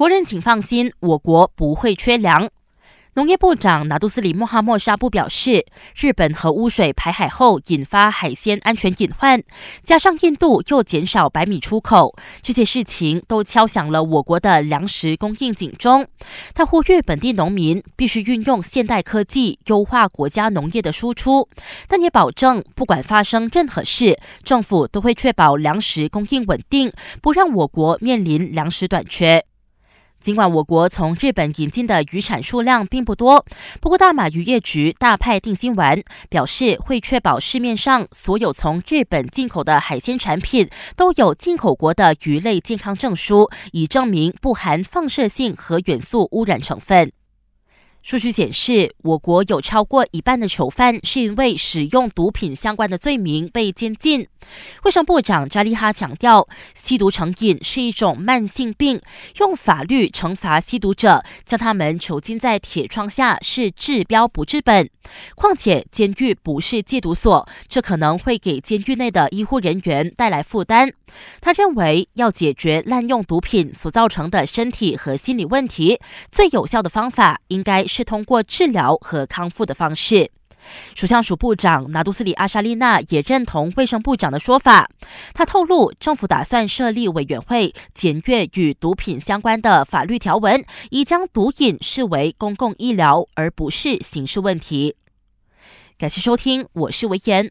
国人请放心，我国不会缺粮。农业部长拿杜斯里穆哈莫沙布表示，日本核污水排海后引发海鲜安全隐患，加上印度又减少白米出口，这些事情都敲响了我国的粮食供应警钟。他呼吁本地农民必须运用现代科技优化国家农业的输出，但也保证不管发生任何事，政府都会确保粮食供应稳定，不让我国面临粮食短缺。尽管我国从日本引进的渔产数量并不多，不过大马渔业局大派定心丸，表示会确保市面上所有从日本进口的海鲜产品都有进口国的鱼类健康证书，以证明不含放射性和元素污染成分。数据显示，我国有超过一半的囚犯是因为使用毒品相关的罪名被监禁。卫生部长扎利哈强调，吸毒成瘾是一种慢性病，用法律惩罚吸毒者，将他们囚禁在铁窗下是治标不治本。况且，监狱不是戒毒所，这可能会给监狱内的医护人员带来负担。他认为，要解决滥用毒品所造成的身体和心理问题，最有效的方法应该是通过治疗和康复的方式。属相署部长拿杜斯里阿沙利娜也认同卫生部长的说法。他透露，政府打算设立委员会，检阅与毒品相关的法律条文，以将毒瘾视为公共医疗而不是刑事问题。感谢收听，我是维言。